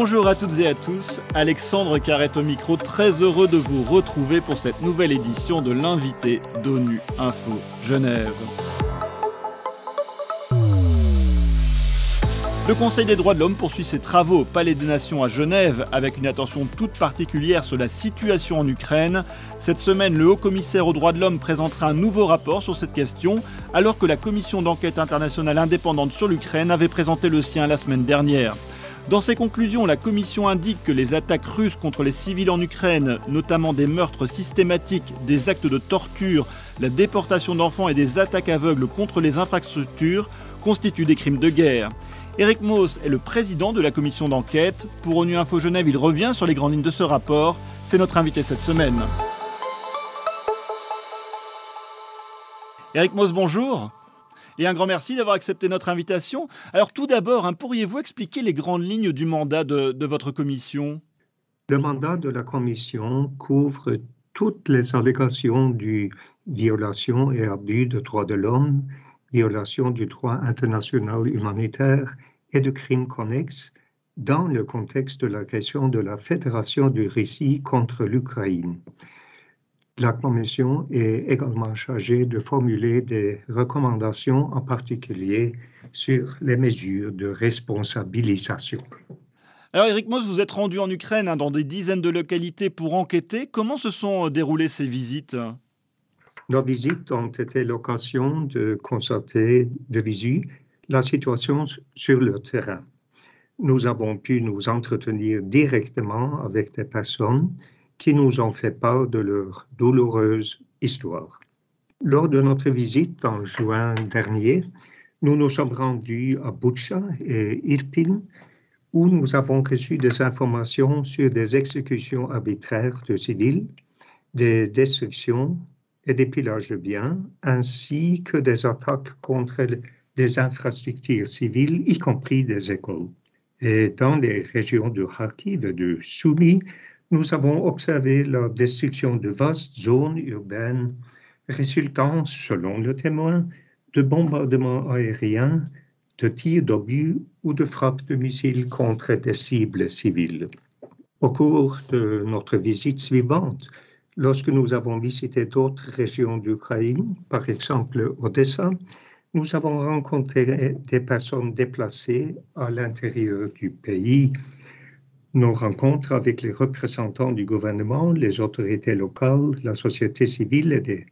Bonjour à toutes et à tous, Alexandre Carrette au micro, très heureux de vous retrouver pour cette nouvelle édition de l'invité d'ONU Info Genève. Le Conseil des droits de l'homme poursuit ses travaux au Palais des Nations à Genève avec une attention toute particulière sur la situation en Ukraine. Cette semaine, le haut-commissaire aux droits de l'homme présentera un nouveau rapport sur cette question alors que la commission d'enquête internationale indépendante sur l'Ukraine avait présenté le sien la semaine dernière. Dans ses conclusions, la Commission indique que les attaques russes contre les civils en Ukraine, notamment des meurtres systématiques, des actes de torture, la déportation d'enfants et des attaques aveugles contre les infrastructures, constituent des crimes de guerre. Eric Moos est le président de la commission d'enquête. Pour ONU Info Genève, il revient sur les grandes lignes de ce rapport. C'est notre invité cette semaine. Eric Moos, bonjour. Et un grand merci d'avoir accepté notre invitation. Alors tout d'abord, hein, pourriez-vous expliquer les grandes lignes du mandat de, de votre commission? Le mandat de la commission couvre toutes les allégations du violation et abus de droits de l'homme, violation du droit international humanitaire et de crimes connexes dans le contexte de l'agression de la Fédération de Russie contre l'Ukraine. La Commission est également chargée de formuler des recommandations, en particulier sur les mesures de responsabilisation. Alors Eric Moss, vous êtes rendu en Ukraine hein, dans des dizaines de localités pour enquêter. Comment se sont déroulées ces visites? Nos visites ont été l'occasion de constater de visu la situation sur le terrain. Nous avons pu nous entretenir directement avec des personnes qui nous ont fait part de leur douloureuse histoire. Lors de notre visite en juin dernier, nous nous sommes rendus à Butcha et Irpin, où nous avons reçu des informations sur des exécutions arbitraires de civils, des destructions et des pillages de biens, ainsi que des attaques contre des infrastructures civiles, y compris des écoles. Et dans les régions de Kharkiv et de Soumy, nous avons observé la destruction de vastes zones urbaines résultant, selon le témoin, de bombardements aériens, de tirs d'obus ou de frappes de missiles contre des cibles civiles. Au cours de notre visite suivante, lorsque nous avons visité d'autres régions d'Ukraine, par exemple Odessa, nous avons rencontré des personnes déplacées à l'intérieur du pays. Nos rencontres avec les représentants du gouvernement, les autorités locales, la société civile et des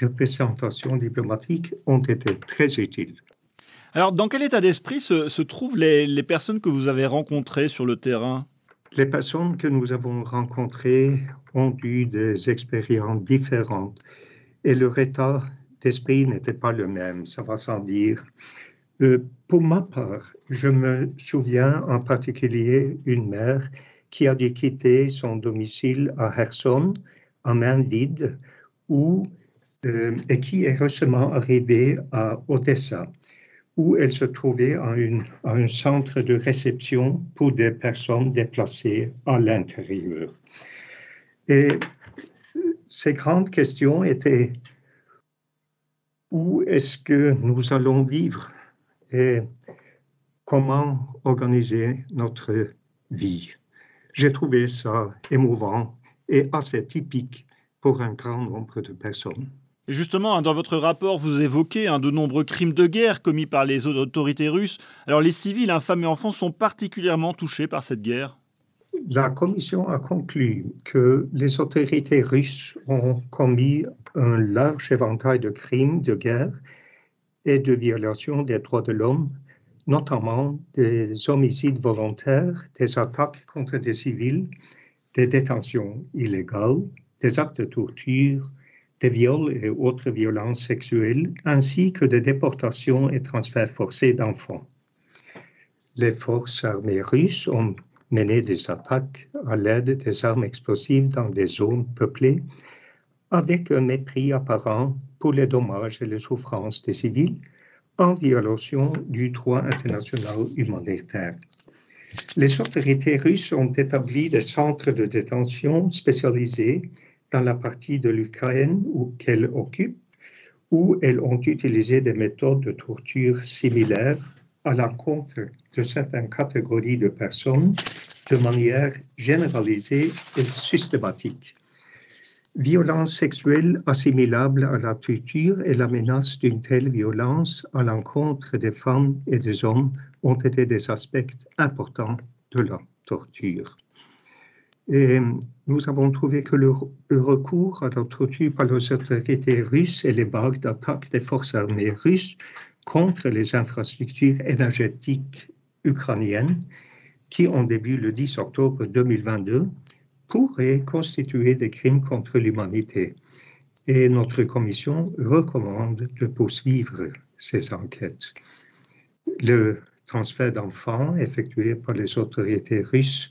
représentations diplomatiques ont été très utiles. Alors, dans quel état d'esprit se, se trouvent les, les, personnes que vous avez rencontrées sur le terrain? Les personnes que nous avons rencontrées ont eu des expériences différentes et leur état d'esprit n'était pas le même, ça va sans dire. Euh, pour ma part, je me souviens en particulier une mère qui a dû quitter son domicile à Kherson en main vide où, euh, et qui est récemment arrivée à Odessa où elle se trouvait une, en un centre de réception pour des personnes déplacées à l'intérieur. Et ces grandes questions étaient où est-ce que nous allons vivre? Et comment organiser notre vie. J'ai trouvé ça émouvant et assez typique pour un grand nombre de personnes. Justement, hein, dans votre rapport, vous évoquez un de nombreux crimes de guerre commis par les autorités russes. Alors les civils, hein, femmes et enfants, sont particulièrement touchés par cette guerre? La Commission a conclu que les autorités russes ont commis un large éventail de crimes de guerre et de violations des droits de l'homme, notamment des homicides volontaires, des attaques contre des civils, des détentions illégales, des actes de torture, des viols et autres violences sexuelles, ainsi que des déportations et transferts forcés d'enfants. Les forces armées russes ont mené des attaques à l'aide des armes explosives dans des zones peuplées, avec un mépris apparent pour les dommages et les souffrances des civils, en violation du droit international humanitaire. Les autorités russes ont établi des centres de détention spécialisés dans la partie de l'Ukraine qu'elles occupent, où elles ont utilisé des méthodes de torture similaires à l'encontre de certaines catégories de personnes de manière généralisée et systématique. Violence sexuelle assimilable à la torture et la menace d'une telle violence à l'encontre des femmes et des hommes ont été des aspects importants de la torture. Nous avons trouvé que le, recours à la torture par les autorités russes et les vagues d'attaque des forces armées russes contre les infrastructures énergétiques ukrainiennes, qui ont débuté le 10 octobre 2022, pourraient constituer des crimes contre l'humanité. Et notre commission recommande de poursuivre ces enquêtes. Le transfert d'enfants effectué par les autorités russes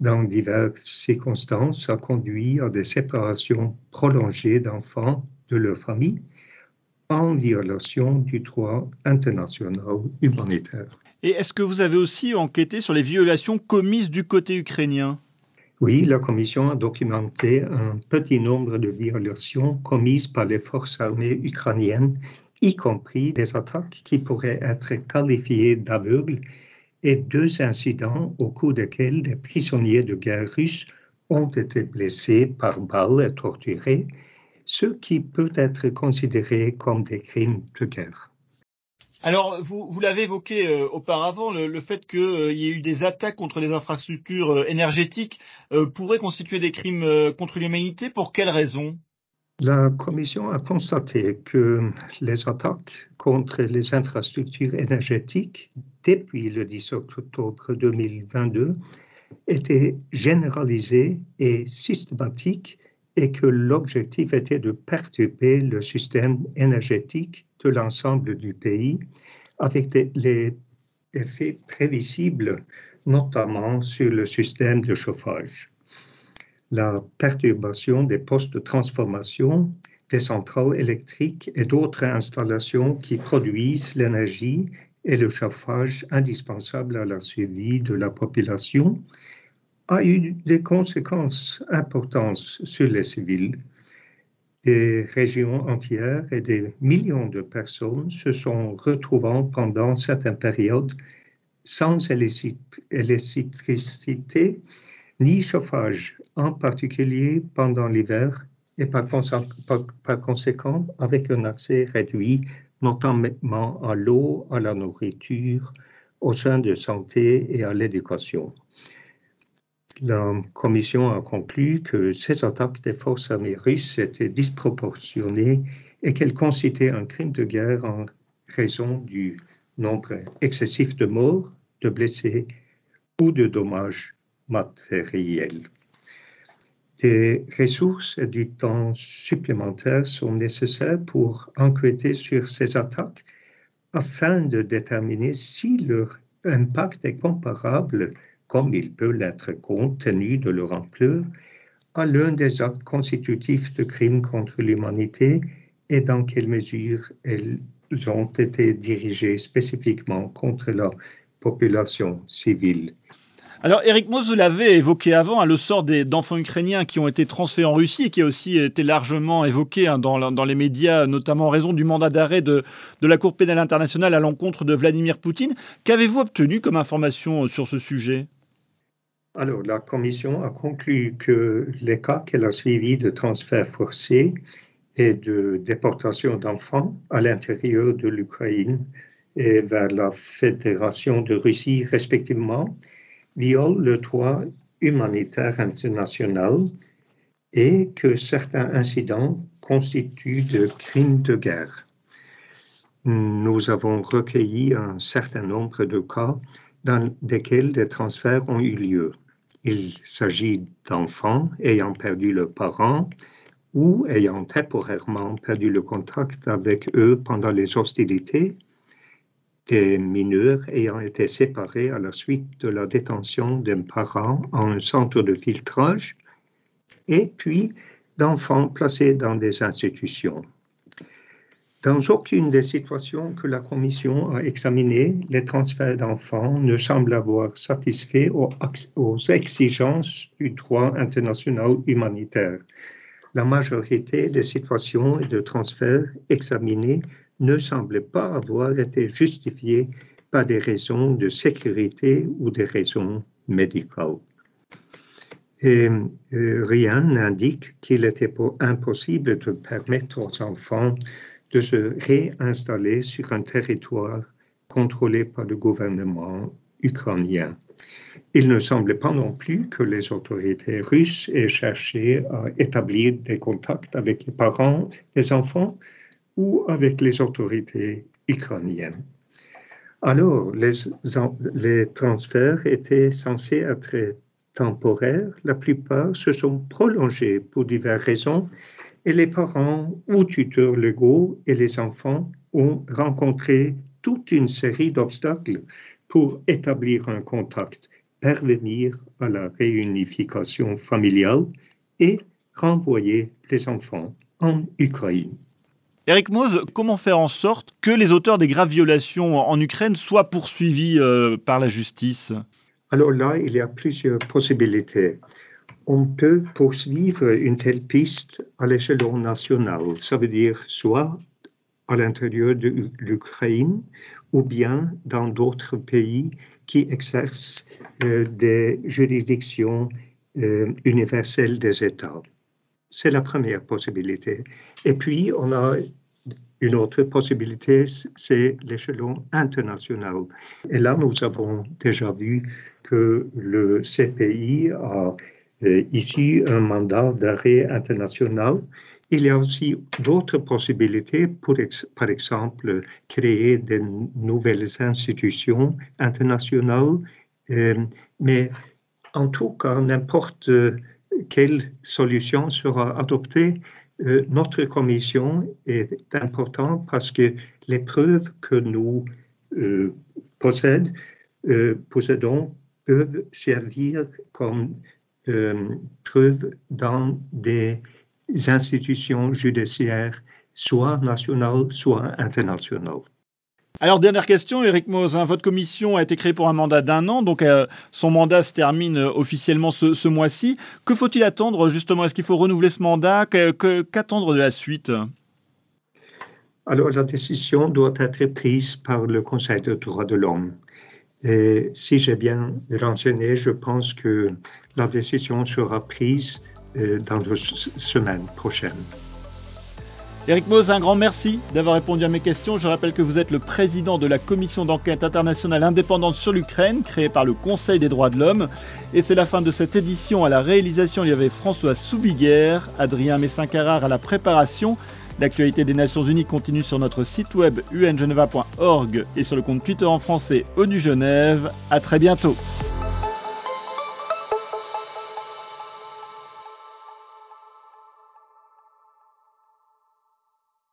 dans diverses circonstances a conduit à des séparations prolongées d'enfants de leur famille en violation du droit international humanitaire. Et est-ce que vous avez aussi enquêté sur les violations commises du côté ukrainien? Oui, la Commission a documenté un petit nombre de violations commises par les forces armées ukrainiennes, y compris des attaques qui pourraient être qualifiées d'aveugles et deux incidents au cours desquels des prisonniers de guerre russes ont été blessés par balles et torturés, ce qui peut être considéré comme des crimes de guerre. Alors, vous, l'avez évoqué euh, auparavant, le, fait qu'il euh, y ait eu des attaques contre les infrastructures euh, énergétiques pourrait constituer des crimes contre l'humanité. Pour quelles raisons? La Commission a constaté que les attaques contre les infrastructures énergétiques depuis le 10 octobre 2022 étaient généralisées et systématiques et que l'objectif était de perturber le système énergétique de l'ensemble du pays, avec des, les effets prévisibles, notamment sur le système de chauffage. La perturbation des postes de transformation, des centrales électriques et d'autres installations qui produisent l'énergie et le chauffage indispensables à la survie de la population a eu des conséquences importantes sur les civils des régions entières et des millions de personnes se sont retrouvant pendant certaines périodes sans électricité ni chauffage, en particulier pendant l'hiver et par, par, conséquent avec un accès réduit, notamment à l'eau, à la nourriture, aux soins de santé et à l'éducation la Commission a conclu que ces attaques des forces armées russes étaient disproportionnées et qu'elles constituaient un crime de guerre en raison du nombre excessif de morts, de blessés ou de dommages matériels. Des ressources et du temps supplémentaires sont nécessaires pour enquêter sur ces attaques afin de déterminer si leur impact est comparable comme il peut l'être compte tenu de leur ampleur, à l'un des actes constitutifs de crimes contre l'humanité et dans quelle mesure elles ont été dirigées spécifiquement contre la population civile. Alors, Eric Moss, vous l'avez évoqué avant, hein, le sort d'enfants ukrainiens qui ont été transférés en Russie et qui a aussi été largement évoqué hein, dans, les médias, notamment en raison du mandat d'arrêt de, de, la Cour pénale internationale à l'encontre de Vladimir Poutine. Qu'avez-vous obtenu comme information sur ce sujet? Alors, la Commission a conclu que les cas qu'elle a suivis de transfert forcé et de déportation d'enfants à l'intérieur de l'Ukraine et vers la Fédération de Russie respectivement violent le droit humanitaire international et que certains incidents constituent de crimes de guerre. Nous avons recueilli un certain nombre de cas dans lesquels des transferts ont eu lieu. Il s'agit d'enfants ayant perdu leurs parents ou ayant temporairement perdu le contact avec eux pendant les hostilités, des mineurs ayant été séparés à la suite de la détention d'un parent en un centre de filtrage, et puis d'enfants placés dans des institutions. Dans aucune des situations que la Commission a examinées, les transferts d'enfants ne semblent avoir satisfait aux, exigences du droit international humanitaire. La majorité des situations de transferts examinés ne semblent pas avoir été justifiés par des raisons de sécurité ou des raisons médicales. Euh, rien n'indique qu'il était impossible de permettre aux enfants de se réinstaller sur un territoire contrôlé par le gouvernement ukrainien. Il ne semblait pas non plus que les autorités russes aient cherché à établir des contacts avec les parents des enfants ou avec les autorités ukrainiennes. Alors, les, les transferts étaient censés être temporaires. La plupart se sont prolongés pour diverses raisons et les parents ou tuteurs légaux et les enfants ont rencontré toute une série d'obstacles pour établir un contact, parvenir à la réunification familiale et renvoyer les enfants en Ukraine. Eric Mose, comment faire en sorte que les auteurs des graves violations en Ukraine soient poursuivis euh, par la justice? Alors là, il y a plusieurs possibilités. On peut poursuivre une telle piste à l'échelon national. Ça veut dire soit à l'intérieur de l'Ukraine ou bien dans d'autres pays qui exercent euh, des juridictions euh, universelles des États. C'est la première possibilité. Et puis, on a une autre possibilité, c'est l'échelon international. Et là, nous avons déjà vu que le CPI a ici un mandat d'arrêt international. Il y a aussi d'autres possibilités, pour par exemple, créer de nouvelles institutions internationales. Euh, mais en tout cas, n'importe quelle solution sera adoptée, euh, notre commission est importante parce que les preuves que nous euh, euh, possédons peuvent servir comme preuves dans des institutions judiciaires, soit nationales, soit internationales. Alors, dernière question, Eric Mosin. Votre commission a été créée pour un mandat d'un an, donc euh, son mandat se termine euh, officiellement ce, mois-ci. Que faut-il attendre justement? Est-ce qu'il faut renouveler ce mandat? Qu'attendre de la suite? Alors, la décision doit être prise par le Conseil des droits de l'homme. Et si j'ai bien renseigné, je pense que la décision sera prise euh, dans les semaines prochaines. Eric Mose, un grand merci d'avoir répondu à mes questions. Je rappelle que vous êtes le président de la commission d'enquête internationale indépendante sur l'Ukraine, créée par le Conseil des droits de l'homme. Et c'est la fin de cette édition. À la réalisation, il y avait François Soubiguerre, Adrien Messin-Carrard à la préparation. L'actualité des Nations Unies continue sur notre site web ungeneva.org et sur le compte Twitter en français ONU Genève. À très bientôt.